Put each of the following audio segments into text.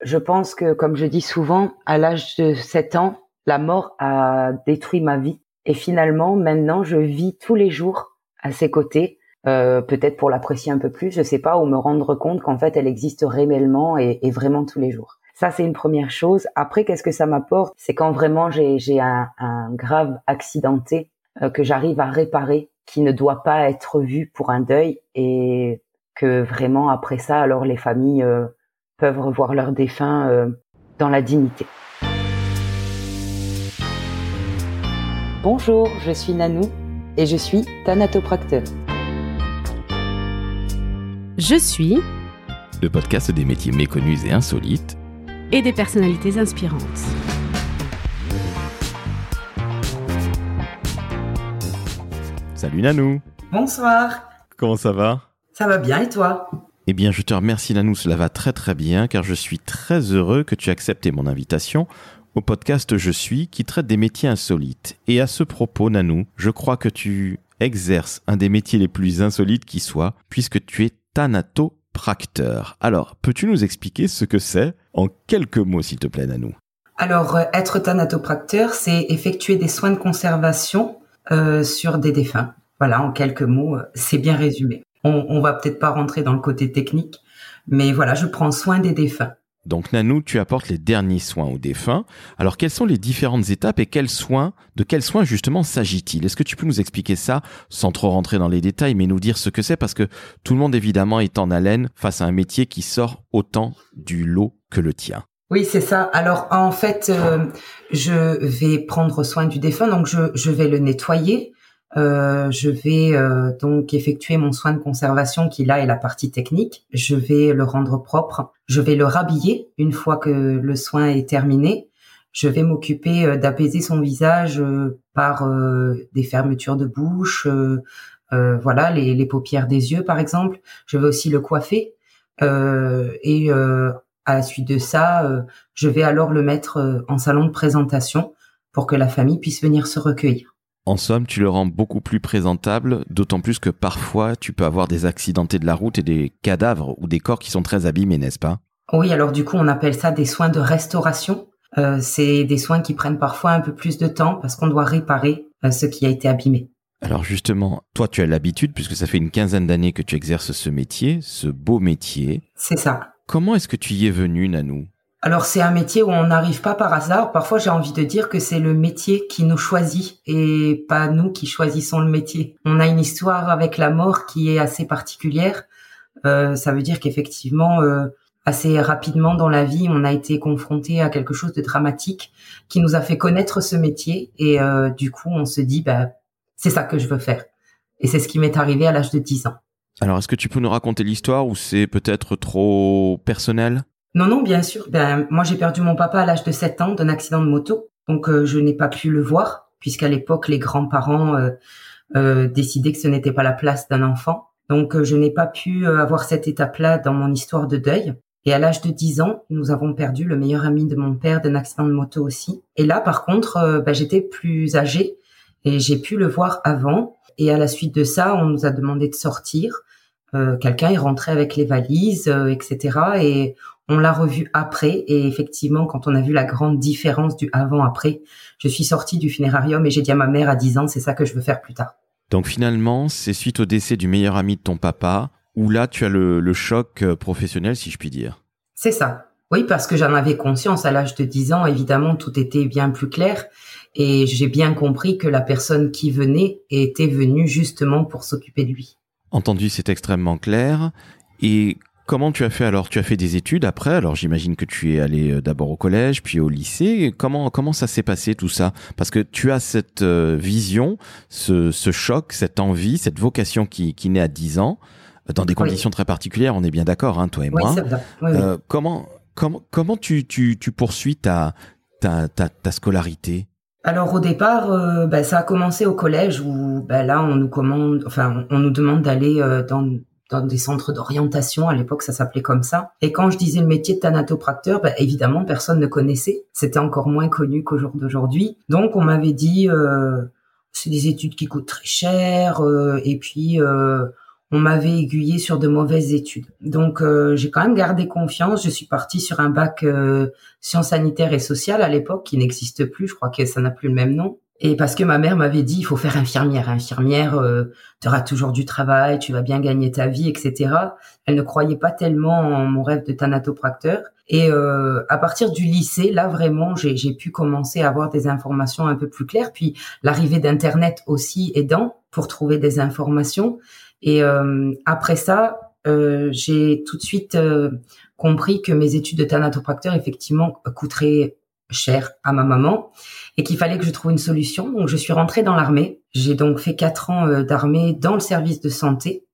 Je pense que, comme je dis souvent, à l'âge de 7 ans, la mort a détruit ma vie. Et finalement, maintenant, je vis tous les jours à ses côtés, euh, peut-être pour l'apprécier un peu plus, je sais pas, ou me rendre compte qu'en fait, elle existe réellement et, vraiment tous les jours. Ça, c'est une première chose. Après, qu'est-ce que ça m'apporte? C'est quand vraiment j'ai un, un, grave accidenté euh, que j'arrive à réparer, qui ne doit pas être vu pour un deuil, et que vraiment après ça, alors les familles euh, peuvent revoir leurs défunts euh, dans la dignité. Bonjour, je suis Nanou et je suis thanatopracteur. Je suis le podcast des métiers méconnus et insolites et des personnalités inspirantes. Salut Nanou. Bonsoir. Comment ça va? Ça va bien et toi? Eh bien, je te remercie Nanou, cela va très très bien car je suis très heureux que tu aies accepté mon invitation au podcast Je suis qui traite des métiers insolites. Et à ce propos, Nanou, je crois que tu exerces un des métiers les plus insolites qui soit puisque tu es thanatopracteur. Alors, peux-tu nous expliquer ce que c'est en quelques mots, s'il te plaît, Nanou? Alors, euh, être thanatopracteur, c'est effectuer des soins de conservation euh, sur des défunts. Voilà, en quelques mots, euh, c'est bien résumé. On, on va peut-être pas rentrer dans le côté technique, mais voilà, je prends soin des défunts. Donc Nanou, tu apportes les derniers soins aux défunts. Alors quelles sont les différentes étapes et quels soins, de quels soins justement s'agit-il? Est-ce que tu peux nous expliquer ça sans trop rentrer dans les détails, mais nous dire ce que c'est? Parce que tout le monde évidemment est en haleine face à un métier qui sort autant du lot que le tien. Oui, c'est ça. Alors en fait, euh, je vais prendre soin du défunt, donc je, je vais le nettoyer, euh, je vais euh, donc effectuer mon soin de conservation qui là est la partie technique. Je vais le rendre propre. Je vais le rhabiller une fois que le soin est terminé. Je vais m'occuper euh, d'apaiser son visage par des fermetures de bouche, voilà les, les, paupières des yeux par exemple. Je vais aussi le coiffer et à la suite de ça, je vais alors le mettre en salon de présentation pour que la famille puisse venir se recueillir. En somme, tu le rends beaucoup plus présentable, d'autant plus que parfois tu peux avoir des accidentés de la route et des cadavres ou des corps qui sont très abîmés, n'est-ce pas? Oui, alors du coup on appelle ça des soins de restauration. Euh, c'est des soins qui prennent parfois un peu plus de temps parce qu'on doit réparer euh, ce qui a été abîmé. Alors justement, toi tu as l'habitude, puisque ça fait une quinzaine d'années que tu exerces ce métier, ce beau métier. C'est ça. Comment est-ce que tu y es venu, Nanou? Alors c'est un métier où on n'arrive pas par hasard. Parfois j'ai envie de dire que c'est le métier qui nous choisit et pas nous qui choisissons le métier. On a une histoire avec la mort qui est assez particulière. Euh, ça veut dire qu'effectivement euh, assez rapidement dans la vie on a été confronté à quelque chose de dramatique qui nous a fait connaître ce métier et euh, du coup on se dit bah c'est ça que je veux faire. Et c'est ce qui m'est arrivé à l'âge de 10 ans. Alors est-ce que tu peux nous raconter l'histoire ou c'est peut-être trop personnel? Non, non, bien sûr. Ben, moi, j'ai perdu mon papa à l'âge de 7 ans d'un accident de moto. Donc, euh, je n'ai pas pu le voir, puisqu'à l'époque, les grands-parents euh, euh, décidaient que ce n'était pas la place d'un enfant. Donc, je n'ai pas pu avoir cette étape-là dans mon histoire de deuil. Et à l'âge de 10 ans, nous avons perdu le meilleur ami de mon père d'un accident de moto aussi. Et là, par contre, ben, j'étais plus âgée et j'ai pu le voir avant. Et à la suite de ça, on nous a demandé de sortir. Quelqu'un est rentré avec les valises, etc. Et on l'a revu après et effectivement, quand on a vu la grande différence du avant-après, je suis sortie du funérarium et j'ai dit à ma mère à 10 ans, c'est ça que je veux faire plus tard. Donc finalement, c'est suite au décès du meilleur ami de ton papa où là tu as le, choc euh, professionnel, si je puis dire. C'est ça. Oui, parce que j'en avais conscience à l'âge de 10 ans, évidemment, tout était bien plus clair et j'ai bien compris que la personne qui venait était venue justement pour s'occuper de lui. Entendu, c'est extrêmement clair. Et Comment tu as fait alors? Tu as fait des études après? Alors j'imagine que tu es allé euh, d'abord au collège, puis au lycée. Comment comment ça s'est passé tout ça? Parce que tu as cette euh, vision, ce, choc, cette envie, cette vocation qui, qui naît à 10 ans, dans des conditions très particulières. On est bien d'accord, hein, toi et moi. Euh, comment comment comment tu tu, tu poursuis ta ta, ta, scolarité? Alors au départ, bah, ça a commencé au collège où bah, là on nous commande, enfin on nous demande d'aller dans dans des centres d'orientation. À l'époque, ça s'appelait comme ça. Et quand je disais le métier de thanatopracteur, bah, évidemment, personne ne connaissait. C'était encore moins connu qu'au jour d'aujourd'hui. Donc, on m'avait dit, euh, c'est des études qui coûtent très cher, euh, et puis euh, on m'avait aiguillé sur de mauvaises études. Donc euh, j'ai quand même gardé confiance. Je suis partie sur un bac euh, sciences sanitaires et sociales à l'époque qui n'existe plus. Je crois que ça n'a plus le même nom. Et parce que ma mère m'avait dit, il faut faire infirmière. Infirmière, euh, tu auras toujours du travail, tu vas bien gagner ta vie, etc. Elle ne croyait pas tellement en mon rêve de thanatopracteur. Et euh, à partir du lycée, là vraiment, j'ai pu commencer à avoir des informations un peu plus claires. Puis l'arrivée d'Internet aussi aidant pour trouver des informations. Et euh, après ça, euh, j'ai tout de suite euh, compris que mes études de thanatopracteur effectivement coûteraient cher à ma maman et qu'il fallait que je trouve une solution. Donc je suis rentrée dans l'armée. J'ai donc fait quatre ans euh, d'armée dans le service de santé.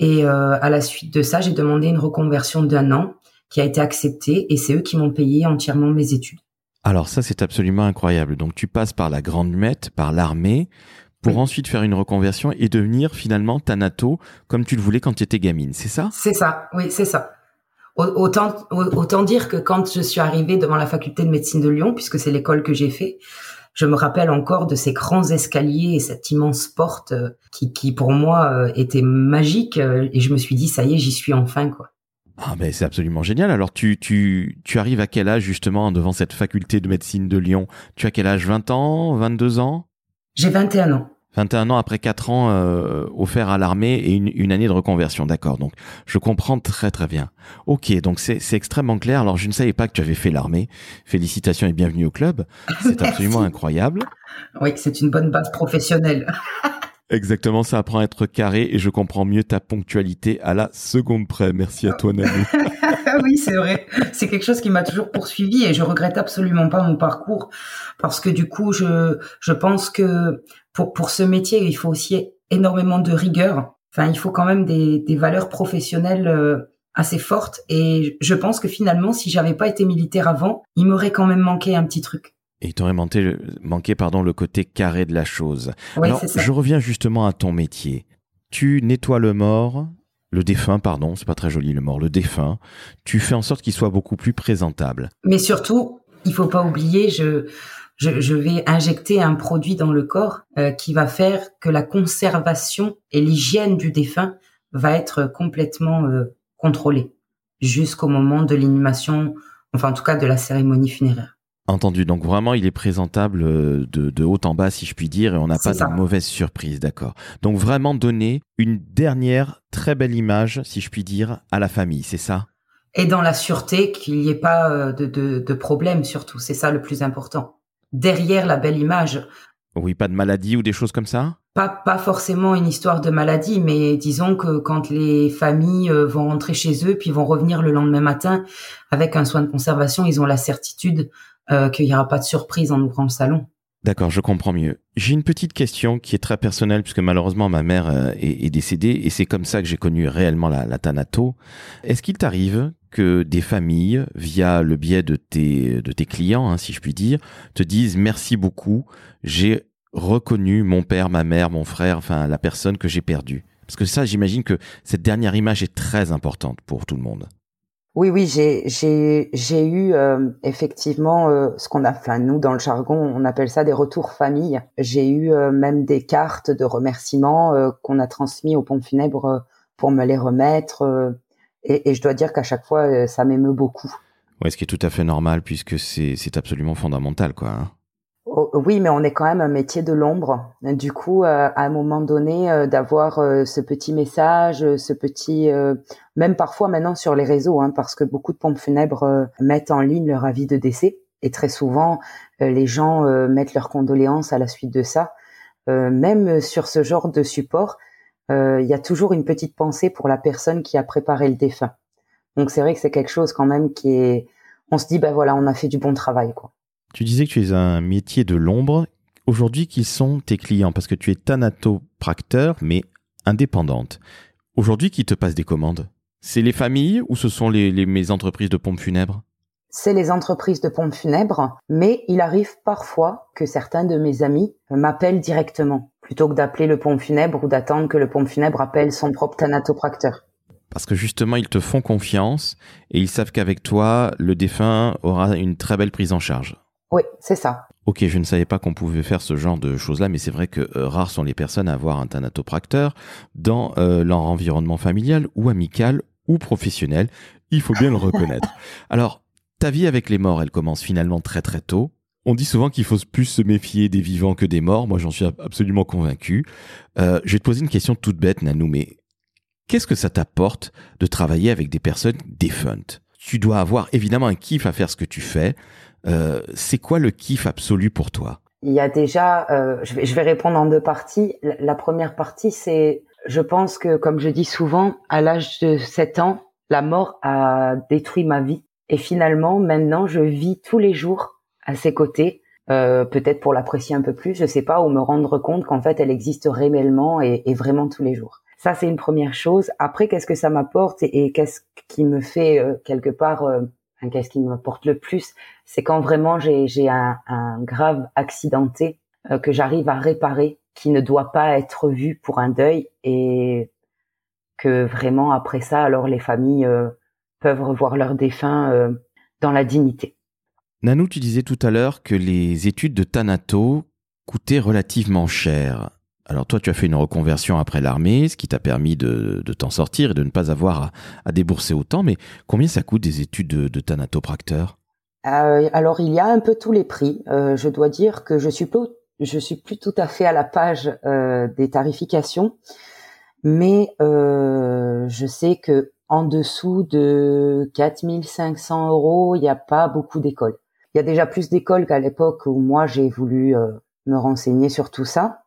Et à la suite de ça, j'ai demandé une reconversion d'un an qui a été acceptée et c'est eux qui m'ont payé entièrement mes études. Alors ça, c'est absolument incroyable. Donc tu passes par la Grande Muette, par l'armée, pour ensuite faire une reconversion et devenir finalement Thanato comme tu le voulais quand tu étais gamine, c'est ça? C'est ça, oui, c'est ça. Autant, autant dire que quand je suis arrivée devant la faculté de médecine de Lyon, puisque c'est l'école que j'ai fait, je me rappelle encore de ces grands escaliers et cette immense porte euh, qui, qui pour moi euh, était magique euh, et je me suis dit ça y est j'y suis enfin quoi. Ah ben c'est absolument génial. Alors tu tu tu arrives à quel âge justement devant cette faculté de médecine de Lyon? Tu as quel âge? 20 ans, 22 ans? J'ai 21 ans. 21 ans après 4 ans euh, offerts à l'armée et une, une, année de reconversion, d'accord. Donc je comprends très très bien. Ok, donc c'est extrêmement clair. Alors je ne savais pas que tu avais fait l'armée. Félicitations et bienvenue au club. C'est absolument incroyable. Oui, c'est une bonne base professionnelle. Exactement, ça apprend à être carré et je comprends mieux ta ponctualité à la seconde près. Merci à toi, Nanou. oui, c'est vrai. C'est quelque chose qui m'a toujours poursuivi et je regrette absolument pas mon parcours parce que du coup, je, je pense que pour, pour ce métier, il faut aussi énormément de rigueur. Enfin, il faut quand même des, des valeurs professionnelles euh, assez fortes et je pense que finalement, si j'avais pas été militaire avant, il m'aurait quand même manqué un petit truc. Et il t'aurait manqué, manqué pardon, le côté carré de la chose. Alors, je reviens justement à ton métier. Tu nettoies le mort, le défunt, pardon, c'est pas très joli le mort, le défunt. Tu fais en sorte qu'il soit beaucoup plus présentable. Mais surtout, il faut pas oublier, je, je, vais injecter un produit dans le corps euh, qui va faire que la conservation et l'hygiène du défunt va être complètement euh, contrôlée jusqu'au moment de l'inhumation, enfin en tout cas de la cérémonie funéraire. Entendu. Donc vraiment, il est présentable euh, de, de haut en bas, si je puis dire, et on n'a pas de mauvaise surprise, d'accord. Donc vraiment donner une dernière très belle image, si je puis dire, à la famille, c'est ça? Et dans la sûreté, qu'il n'y ait pas euh, de, de, de problème, surtout. C'est ça le plus important. Derrière la belle image. Oui, pas de maladie ou des choses comme ça? Pas, pas forcément une histoire de maladie, mais disons que quand les familles euh, vont rentrer chez eux, puis vont revenir le lendemain matin avec un soin de conservation, ils ont la certitude euh, qu'il n'y aura pas de surprise en ouvrant le salon. D'accord, je comprends mieux. J'ai une petite question qui est très personnelle puisque malheureusement ma mère euh, est, décédée et c'est comme ça que j'ai connu réellement la, la Thanato. Est-ce qu'il t'arrive que des familles, via le biais de tes, de tes clients, hein, si je puis dire, te disent merci beaucoup, j'ai reconnu mon père, ma mère, mon frère, enfin la personne que j'ai perdue Parce que ça, j'imagine que cette dernière image est très importante pour tout le monde. Oui, oui, j'ai eu euh, effectivement euh, ce qu'on a, enfin nous dans le jargon, on appelle ça des retours famille. J'ai eu euh, même des cartes de remerciements qu'on a transmis aux pompes funèbres pour me les remettre. Et, et, je dois dire qu'à chaque fois, ça m'émeut beaucoup. Ouais, ce qui est tout à fait normal puisque c'est c'est absolument fondamental, quoi. Hein. Oh, oui, mais on est quand même un métier de l'ombre. Du coup, euh, à un moment donné, euh, d'avoir euh, ce petit message, ce petit, même parfois maintenant sur les réseaux, hein, parce que beaucoup de pompes funèbres mettent en ligne leur avis de décès, et très souvent les gens mettent leurs condoléances à la suite de ça. même sur ce genre de support, il y a toujours une petite pensée pour la personne qui a préparé le défunt. Donc c'est vrai que c'est quelque chose quand même qui est, on se dit ben voilà, on a fait du bon travail quoi. Tu disais que tu es un métier de l'ombre. Aujourd'hui, qui sont tes clients? Parce que tu es thanatopracteur, mais indépendante. Aujourd'hui, qui te passe des commandes? C'est les familles ou ce sont les, mes entreprises de pompes funèbres? C'est les entreprises de pompes funèbres, mais il arrive parfois que certains de mes amis m'appellent directement, plutôt que d'appeler le pompe funèbre ou d'attendre que le pompe funèbre appelle son propre thanatopracteur. Parce que justement, ils te font confiance et ils savent qu'avec toi, le défunt aura une très belle prise en charge. Oui, c'est ça. Ok, je ne savais pas qu'on pouvait faire ce genre de choses-là, mais c'est vrai que euh, rares sont les personnes à avoir un thanatopracteur dans euh, leur environnement familial ou amical ou professionnel. Il faut bien le reconnaître. Alors, ta vie avec les morts, elle commence finalement très très tôt. On dit souvent qu'il faut plus se méfier des vivants que des morts. Moi, j'en suis absolument convaincu. Euh, je vais te poser une question toute bête, Nanou, mais qu'est-ce que ça t'apporte de travailler avec des personnes défuntes? Tu dois avoir évidemment un kiff à faire ce que tu fais. Euh, c'est quoi le kiff absolu pour toi? Il y a déjà, euh, je, vais, je vais répondre en deux parties. La première partie, c'est, je pense que, comme je dis souvent, à l'âge de 7 ans, la mort a détruit ma vie. Et finalement, maintenant, je vis tous les jours à ses côtés, euh, peut-être pour l'apprécier un peu plus, je sais pas, ou me rendre compte qu'en fait, elle existe réellement et, et, vraiment tous les jours. Ça, c'est une première chose. Après, qu'est-ce que ça m'apporte et, qu'est-ce qui me fait euh, quelque part euh, qu'est-ce qui m'apporte le plus, c'est quand vraiment j'ai un, un, grave accidenté euh, que j'arrive à réparer, qui ne doit pas être vu pour un deuil et que vraiment après ça, alors les familles euh, peuvent revoir leurs défunts euh, dans la dignité. Nanou, tu disais tout à l'heure que les études de Thanato coûtaient relativement cher. Alors toi, tu as fait une reconversion après l'armée, ce qui t'a permis de, de t'en sortir et de ne pas avoir à, débourser autant. Mais combien ça coûte des études de, de thanatopracteur? Euh, Alors il y a un peu tous les prix. Euh, je dois dire que je suis je suis plus tout à fait à la page euh, des tarifications, mais je sais que en dessous de 4500 euros, il n'y a pas beaucoup d'écoles. Il y a déjà plus d'écoles qu'à l'époque où moi j'ai voulu me renseigner sur tout ça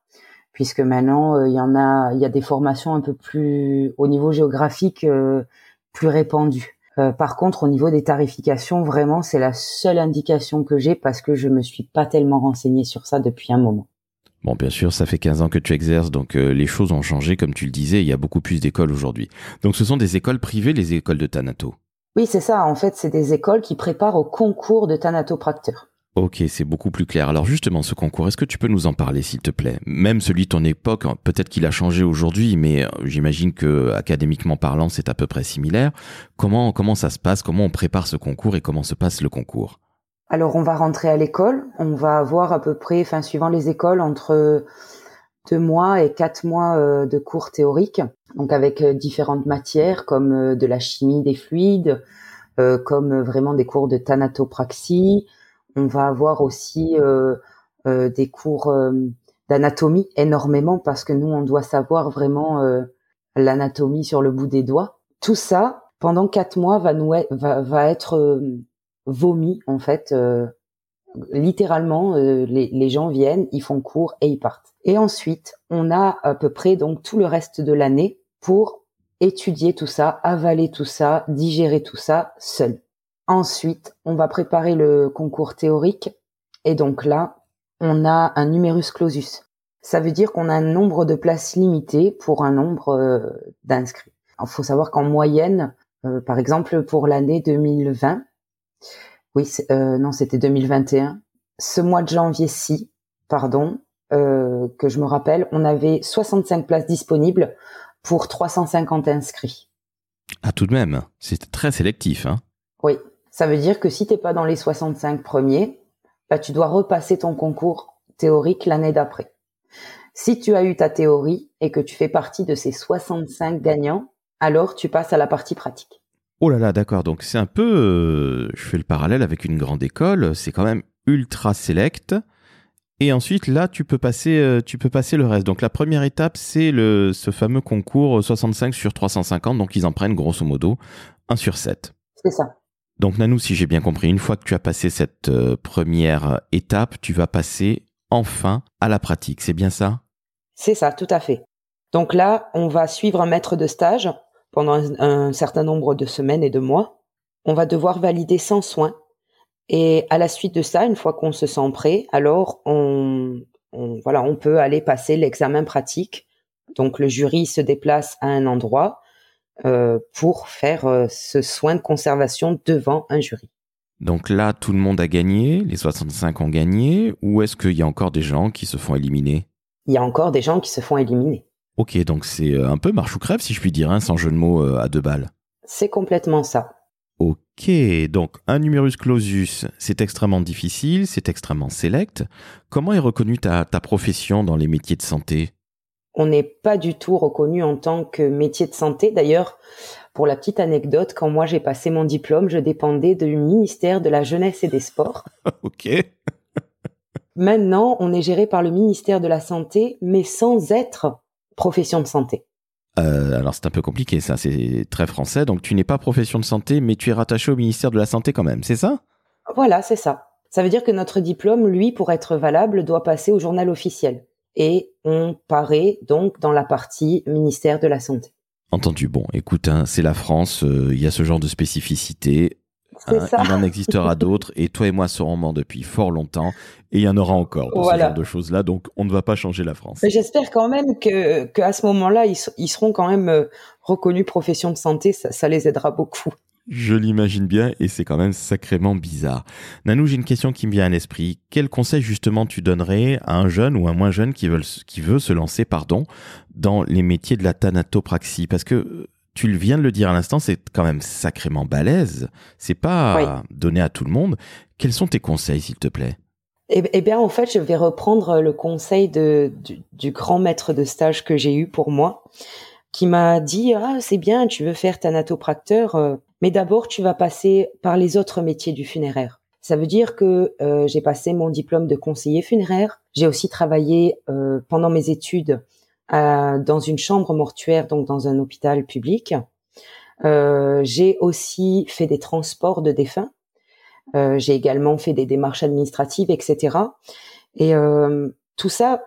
puisque maintenant euh, il y en a, il y a des formations un peu plus au niveau géographique euh, plus répandues. Euh, par contre, au niveau des tarifications, vraiment, c'est la seule indication que j'ai parce que je me suis pas tellement renseignée sur ça depuis un moment. Bon, bien sûr, ça fait 15 ans que tu exerces, donc euh, les choses ont changé, comme tu le disais, il y a beaucoup plus d'écoles aujourd'hui. Donc ce sont des écoles privées, les écoles de Thanato Oui, c'est ça. En fait, c'est des écoles qui préparent au concours de Thanatopracteur. Ok, c'est beaucoup plus clair. Alors justement, ce concours, est-ce que tu peux nous en parler, s'il te plaît? Même celui de ton époque, hein, peut-être qu'il a changé aujourd'hui, mais euh, j'imagine que académiquement parlant, c'est à peu près similaire. Comment comment ça se passe? Comment on prépare ce concours et comment se passe le concours? Alors, on va rentrer à l'école. On va avoir à peu près, enfin, suivant les écoles, entre deux mois et quatre mois euh, de cours théoriques, donc avec euh, différentes matières comme de la chimie des fluides, comme vraiment des cours de thanatopraxie on va avoir aussi euh, euh, des cours euh, d'anatomie énormément parce que nous, on doit savoir vraiment l'anatomie sur le bout des doigts. Tout ça, pendant quatre mois, va, nous, va, va être vomi en fait. littéralement, les, les gens viennent, ils font cours et ils partent. Et ensuite, on a à peu près donc tout le reste de l'année pour étudier tout ça, avaler tout ça, digérer tout ça seul. Ensuite, on va préparer le concours théorique et donc là, on a un numerus clausus. Ça veut dire qu'on a un nombre de places limitées pour un nombre euh, d'inscrits. Il faut savoir qu'en moyenne, euh, par exemple pour l'année 2020, oui, euh, non, c'était 2021, ce mois de janvier-ci, pardon, que je me rappelle, on avait 65 places disponibles pour 350 inscrits. Ah, tout de même, c'est très sélectif, hein Oui, ça veut dire que si t'es pas dans les 65 premiers, bah, tu dois repasser ton concours théorique l'année d'après. Si tu as eu ta théorie et que tu fais partie de ces 65 gagnants, alors tu passes à la partie pratique. Oh là là, d'accord. Donc c'est un peu, euh, je fais le parallèle avec une grande école. C'est quand même ultra select. Et ensuite, là, tu peux passer, euh, tu peux passer le reste. Donc la première étape, c'est le, ce fameux concours 65 sur 350. Donc ils en prennent grosso modo 1 sur 7. C'est ça. Donc Nanou, si j'ai bien compris, une fois que tu as passé cette euh, première étape, tu vas passer enfin à la pratique. C'est bien ça? C'est ça, tout à fait. Donc là, on va suivre un maître de stage pendant un, certain nombre de semaines et de mois. On va devoir valider sans soin. Et à la suite de ça, une fois qu'on se sent prêt, alors on, voilà, on peut aller passer l'examen pratique. Donc le jury se déplace à un endroit pour faire euh, ce soin de conservation devant un jury. Donc là, tout le monde a gagné, les 65 ont gagné, ou est-ce qu'il y a encore des gens qui se font éliminer? Il y a encore des gens qui se font éliminer. Ok, donc c'est euh, un peu marche ou crève, si je puis dire, hein, sans jeu de mots à deux balles. C'est complètement ça. Ok, donc un numerus clausus, c'est extrêmement difficile, c'est extrêmement sélect. Comment est reconnue ta, ta profession dans les métiers de santé? On n'est pas du tout reconnu en tant que métier de santé. D'ailleurs, pour la petite anecdote, quand moi j'ai passé mon diplôme, je dépendais du ministère de la Jeunesse et des Sports. ok. Maintenant, on est géré par le ministère de la Santé, mais sans être profession de santé. Euh, alors c'est un peu compliqué ça, c'est très français. Donc tu n'es pas profession de santé, mais tu es rattaché au ministère de la Santé quand même, c'est ça? Voilà, c'est ça. Ça veut dire que notre diplôme, lui, pour être valable, doit passer au journal officiel. Et on paraît donc dans la partie ministère de la Santé. Entendu. Bon, écoute, hein, c'est la France, euh, il y a ce genre de spécificité. Hein, il en existera d'autres et toi et moi serons morts depuis fort longtemps et il y en aura encore pour ce genre de choses-là. Donc on ne va pas changer la France. J'espère quand même que qu'à ce moment-là, ils, seront quand même euh, reconnus profession de santé. Ça, les aidera beaucoup. Je l'imagine bien et c'est quand même sacrément bizarre. Nanou, j'ai une question qui me vient à l'esprit. Quel conseil justement tu donnerais à un jeune ou un moins jeune qui veut, qui veut se lancer, pardon, dans les métiers de la thanatopraxie? Parce que tu viens de le dire à l'instant, c'est quand même sacrément balèze. C'est pas donné à tout le monde. Quels sont tes conseils, s'il te plaît? Eh, eh, bien, en fait, je vais reprendre le conseil de, du, grand maître de stage que j'ai eu pour moi, qui m'a dit ah c'est bien, tu veux faire thanatopracteur, euh, mais d'abord tu vas passer par les autres métiers du funéraire. Ça veut dire que euh, j'ai passé mon diplôme de conseiller funéraire. J'ai aussi travaillé euh, pendant mes études euh, dans une chambre mortuaire, donc dans un hôpital public. Euh, j'ai aussi fait des transports de défunts. Euh, j'ai également fait des démarches administratives, etc. Et tout ça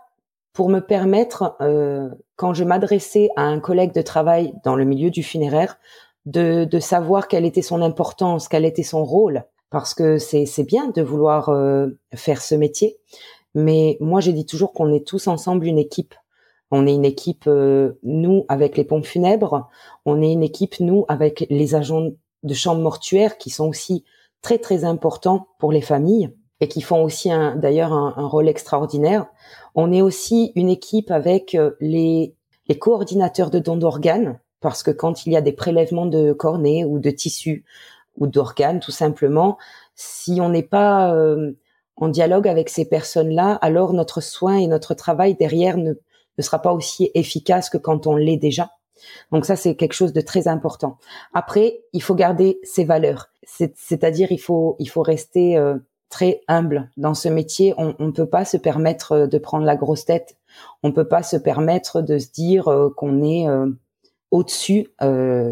pour me permettre, quand je m'adressais à un collègue de travail dans le milieu du funéraire, de, de, savoir quelle était son importance, quel était son rôle, parce que c'est bien de vouloir faire ce métier. Mais moi, je dis toujours qu'on est tous ensemble une équipe. On est une équipe, euh, nous, avec les pompes funèbres. On est une équipe, nous, avec les agents de chambre mortuaire qui sont aussi très, très importants pour les familles et qui font aussi d'ailleurs un, rôle extraordinaire. On est aussi une équipe avec euh, les, les coordinateurs de dons d'organes parce que quand il y a des prélèvements de cornets ou de tissus ou d'organes, tout simplement, si on n'est pas euh, en dialogue avec ces personnes-là, alors notre soin et notre travail derrière ne, ne sera pas aussi efficace que quand on l'est déjà. Donc ça, c'est quelque chose de très important. Après, il faut garder ses valeurs. C'est-à-dire, il faut, il faut rester euh, très humble dans ce métier. On ne peut pas se permettre euh, de prendre la grosse tête. On peut pas se permettre de se dire euh, qu'on est au-dessus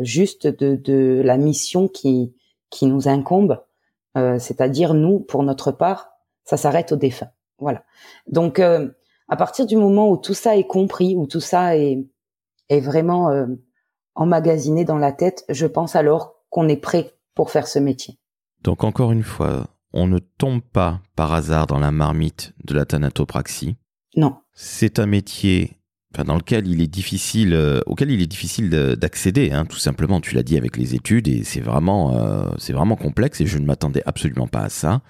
juste de, de la mission qui, qui nous incombe. C'est-à-dire, nous, pour notre part, ça s'arrête au défunt. Voilà. Donc, à partir du moment où tout ça est compris, où tout ça est, est vraiment euh, emmagasiné dans la tête, je pense alors qu'on est prêt pour faire ce métier. Donc encore une fois, on ne tombe pas par hasard dans la marmite de la thanatopraxie. Non. C'est un métier dans lequel il est difficile, euh, auquel il est difficile d'accéder, hein, tout simplement. Tu l'as dit avec les études et c'est vraiment, euh, c'est vraiment complexe et je ne m'attendais absolument pas à ça.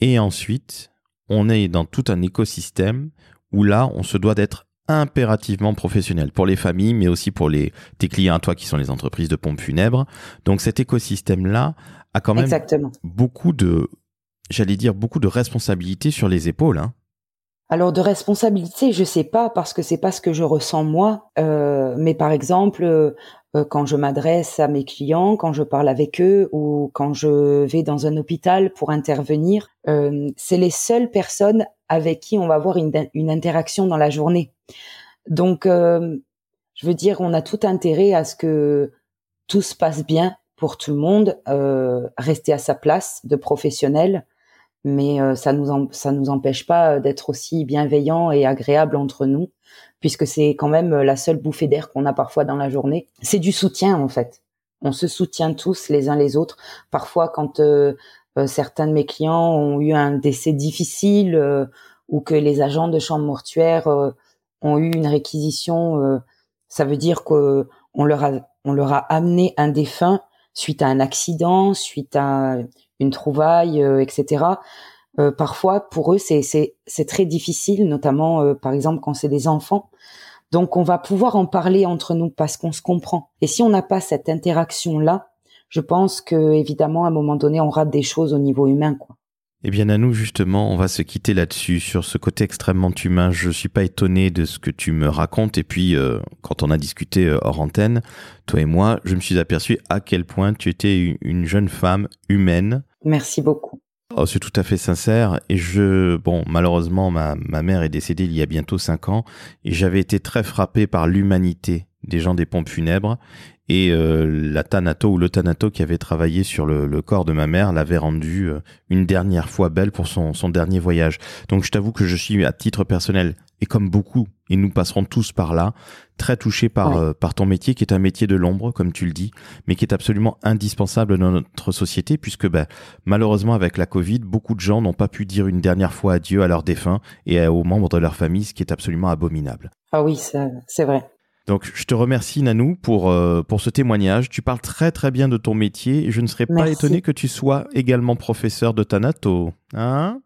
Et ensuite, on est dans tout un écosystème où là, on se doit d'être impérativement professionnel pour les familles, mais aussi pour les tes clients, toi qui sont les entreprises de pompes funèbres. Donc cet écosystème-là a quand même beaucoup de, j'allais dire, beaucoup de responsabilités sur les épaules. Hein. Alors de responsabilité, je sais pas parce que c'est pas ce que je ressens moi. Euh, mais par exemple, euh, quand je m'adresse à mes clients, quand je parle avec eux ou quand je vais dans un hôpital pour intervenir, euh, c'est les seules personnes avec qui on va avoir une, une interaction dans la journée. Donc, euh, je veux dire, on a tout intérêt à ce que tout se passe bien pour tout le monde, euh, rester à sa place de professionnel, mais euh, ça nous ça nous empêche pas d'être aussi bienveillant et agréable entre nous, puisque c'est quand même la seule bouffée d'air qu'on a parfois dans la journée. C'est du soutien en fait. On se soutient tous les uns les autres. Parfois, quand euh, euh, certains de mes clients ont eu un décès difficile euh, ou que les agents de chambre mortuaire euh, ont eu une réquisition, ça veut dire que on leur a on leur a amené un défunt suite à un accident, suite à une trouvaille, etc. parfois, pour eux, c'est très difficile, notamment par exemple quand c'est des enfants. Donc, on va pouvoir en parler entre nous parce qu'on se comprend. Et si on n'a pas cette interaction là, je pense que évidemment à un moment donné on rate des choses au niveau humain quoi. Eh bien, à nous, justement, on va se quitter là-dessus, sur ce côté extrêmement humain. Je suis pas étonné de ce que tu me racontes. Et puis, euh, quand on a discuté euh, hors antenne, toi et moi, je me suis aperçu à quel point tu étais une jeune femme humaine. Merci beaucoup. Oh, c'est tout à fait sincère. Et je, bon, malheureusement, ma, ma mère est décédée il y a bientôt cinq ans, et j'avais été très frappé par l'humanité des gens des pompes funèbres. Et euh, la Thanato ou le Thanato qui avait travaillé sur le, le corps de ma mère l'avait rendu euh, une dernière fois belle pour son, son dernier voyage. Donc je t'avoue que je suis à titre personnel et comme beaucoup, et nous passerons tous par là, très touché par, euh, par ton métier qui est un métier de l'ombre, comme tu le dis, mais qui est absolument indispensable dans notre société puisque ben, malheureusement avec la Covid, beaucoup de gens n'ont pas pu dire une dernière fois adieu à leurs défunts et aux membres de leur famille, ce qui est absolument abominable. Ah oui, c'est vrai. Donc, je te remercie, Nanou, pour, euh, pour ce témoignage. Tu parles très, très bien de ton métier et je ne serais pas étonné que tu sois également professeur de Thanato. Hein?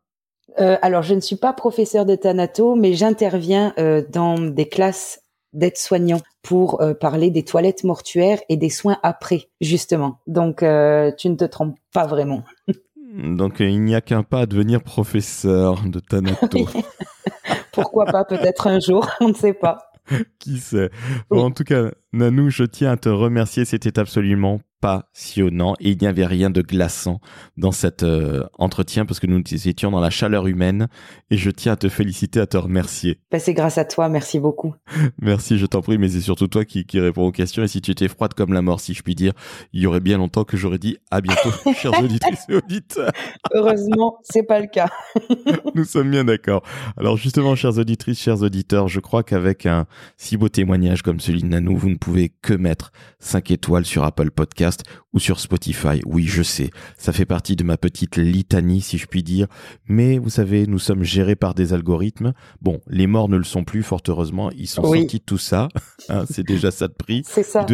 Euh, alors, je ne suis pas professeur de Thanato, mais j'interviens euh, dans des classes d'aides-soignants pour parler des toilettes mortuaires et des soins après, justement. Donc, tu ne te trompes pas vraiment. Donc, il n'y a qu'un pas à devenir professeur de Thanato. Pourquoi pas, peut-être un jour, on ne sait pas. Qui sait? En tout cas, Nanou, je tiens à te remercier. C'était absolument passionnant et il n'y avait rien de glaçant dans cet euh, entretien parce que nous étions dans la chaleur humaine et je tiens à te féliciter, à te remercier. Bah, c'est grâce à toi, merci beaucoup. Merci, je t'en prie, mais c'est surtout toi qui, qui réponds aux questions et si tu étais froide comme la mort, si je puis dire, il y aurait bien longtemps que j'aurais dit à bientôt, chers auditrices et auditeurs. Heureusement, c'est pas le cas. nous sommes bien d'accord. Alors justement, chers auditrices, chers auditeurs, je crois qu'avec un si beau témoignage comme celui de Nanou, vous ne pouvez que mettre 5 étoiles sur Apple Podcast ou sur Spotify. Oui, je sais, ça fait partie de ma petite litanie, si je puis dire. Mais vous savez, nous sommes gérés par des algorithmes. Bon, les morts ne le sont plus, fort heureusement. Ils sont sortis de tout ça. Hein, c'est déjà ça de prix. C'est ça.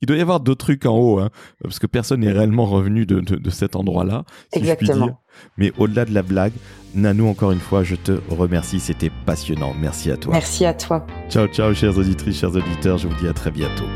Il doit, y avoir d'autres trucs en haut, hein, parce que personne n'est réellement revenu de, de, cet endroit-là, si je puis dire. Mais au-delà de la blague, Nanou, encore une fois, je te remercie. C'était passionnant. Merci à toi. Merci à toi. Ciao, ciao, chers auditrices, chers auditeurs. Je vous dis à très bientôt.